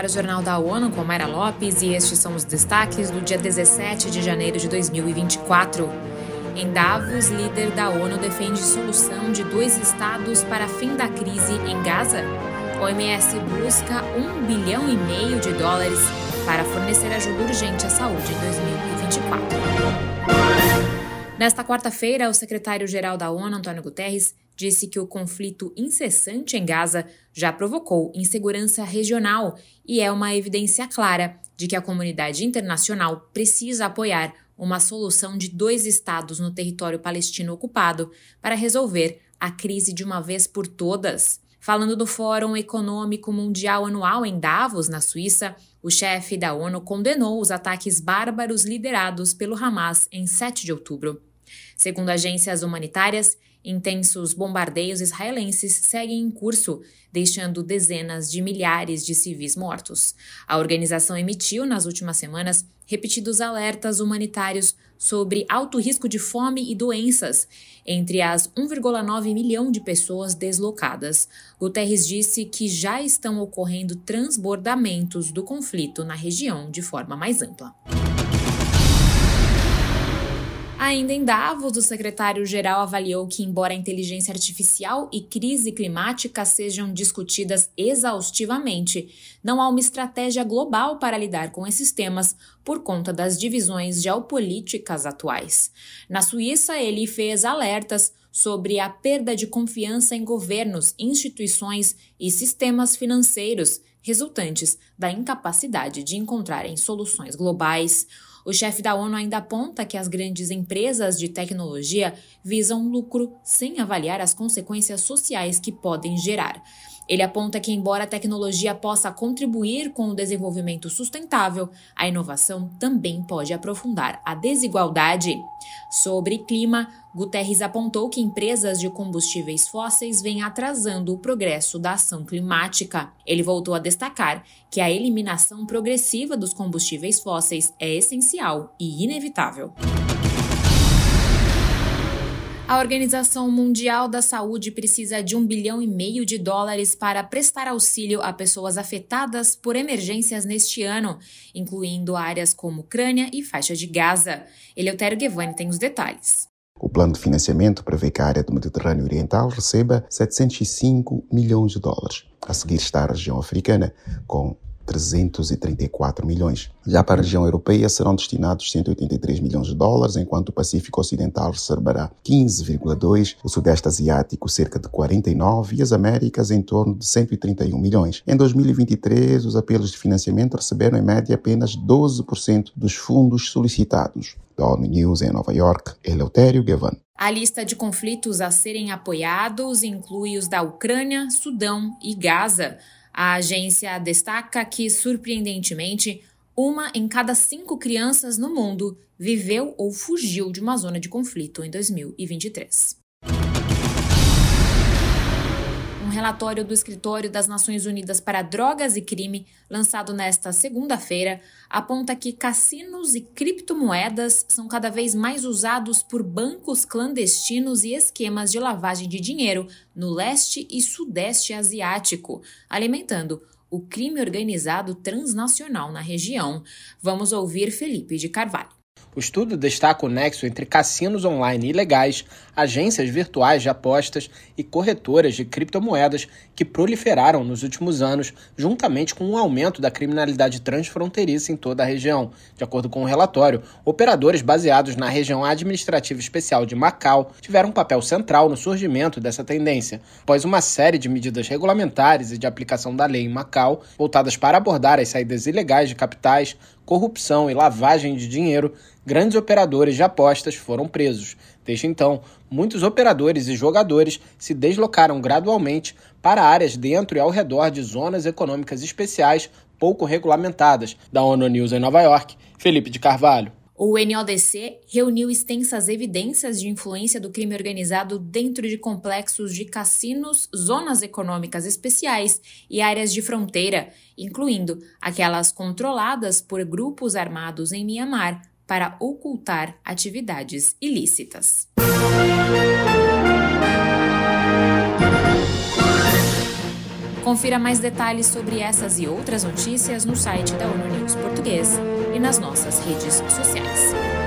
ar o Jornal da ONU com Mayra Lopes e estes são os destaques do dia 17 de janeiro de 2024. Em Davos, líder da ONU defende solução de dois estados para fim da crise em Gaza. OMS busca um bilhão e meio de dólares para fornecer ajuda urgente à saúde em 2024. Nesta quarta-feira, o secretário-geral da ONU, Antônio Guterres, disse que o conflito incessante em Gaza já provocou insegurança regional e é uma evidência clara de que a comunidade internacional precisa apoiar uma solução de dois estados no território palestino ocupado para resolver a crise de uma vez por todas. Falando do Fórum Econômico Mundial Anual em Davos, na Suíça, o chefe da ONU condenou os ataques bárbaros liderados pelo Hamas em 7 de outubro. Segundo agências humanitárias, Intensos bombardeios israelenses seguem em curso, deixando dezenas de milhares de civis mortos. A organização emitiu, nas últimas semanas, repetidos alertas humanitários sobre alto risco de fome e doenças entre as 1,9 milhão de pessoas deslocadas. Guterres disse que já estão ocorrendo transbordamentos do conflito na região de forma mais ampla. Ainda em Davos, o secretário-geral avaliou que, embora a inteligência artificial e crise climática sejam discutidas exaustivamente, não há uma estratégia global para lidar com esses temas por conta das divisões geopolíticas atuais. Na Suíça, ele fez alertas sobre a perda de confiança em governos, instituições e sistemas financeiros resultantes da incapacidade de encontrarem soluções globais. O chefe da ONU ainda aponta que as grandes empresas de tecnologia visam lucro sem avaliar as consequências sociais que podem gerar. Ele aponta que, embora a tecnologia possa contribuir com o desenvolvimento sustentável, a inovação também pode aprofundar a desigualdade. Sobre clima, Guterres apontou que empresas de combustíveis fósseis vêm atrasando o progresso da ação climática. Ele voltou a destacar que a eliminação progressiva dos combustíveis fósseis é essencial e inevitável. A Organização Mundial da Saúde precisa de um bilhão e meio de dólares para prestar auxílio a pessoas afetadas por emergências neste ano, incluindo áreas como Ucrânia e faixa de Gaza. Eleutério Guevani tem os detalhes. O plano de financiamento prevê que a área do Mediterrâneo Oriental receba 705 milhões de dólares. A seguir está a região africana, com 334 milhões. Já para a região europeia serão destinados 183 milhões de dólares, enquanto o Pacífico Ocidental receberá 15,2, o Sudeste Asiático cerca de 49 e as Américas em torno de 131 milhões. Em 2023, os apelos de financiamento receberam em média apenas 12% dos fundos solicitados. Da ONU News em Nova York, Eleutério Gavan. A lista de conflitos a serem apoiados inclui os da Ucrânia, Sudão e Gaza. A agência destaca que, surpreendentemente, uma em cada cinco crianças no mundo viveu ou fugiu de uma zona de conflito em 2023. Relatório do Escritório das Nações Unidas para Drogas e Crime, lançado nesta segunda-feira, aponta que cassinos e criptomoedas são cada vez mais usados por bancos clandestinos e esquemas de lavagem de dinheiro no leste e sudeste asiático, alimentando o crime organizado transnacional na região. Vamos ouvir Felipe de Carvalho. O estudo destaca o nexo entre cassinos online ilegais, agências virtuais de apostas e corretoras de criptomoedas que proliferaram nos últimos anos, juntamente com o um aumento da criminalidade transfronteiriça em toda a região. De acordo com o relatório, operadores baseados na região administrativa especial de Macau tiveram um papel central no surgimento dessa tendência, após uma série de medidas regulamentares e de aplicação da lei em Macau, voltadas para abordar as saídas ilegais de capitais, corrupção e lavagem de dinheiro, grandes operadores de apostas foram presos. Desde então, muitos operadores e jogadores se deslocaram gradualmente para áreas dentro e ao redor de zonas econômicas especiais pouco regulamentadas. Da ONU News em Nova York, Felipe de Carvalho. O NODC reuniu extensas evidências de influência do crime organizado dentro de complexos de cassinos, zonas econômicas especiais e áreas de fronteira, incluindo aquelas controladas por grupos armados em Mianmar para ocultar atividades ilícitas. Confira mais detalhes sobre essas e outras notícias no site da ONU News Português e nas nossas redes sociais.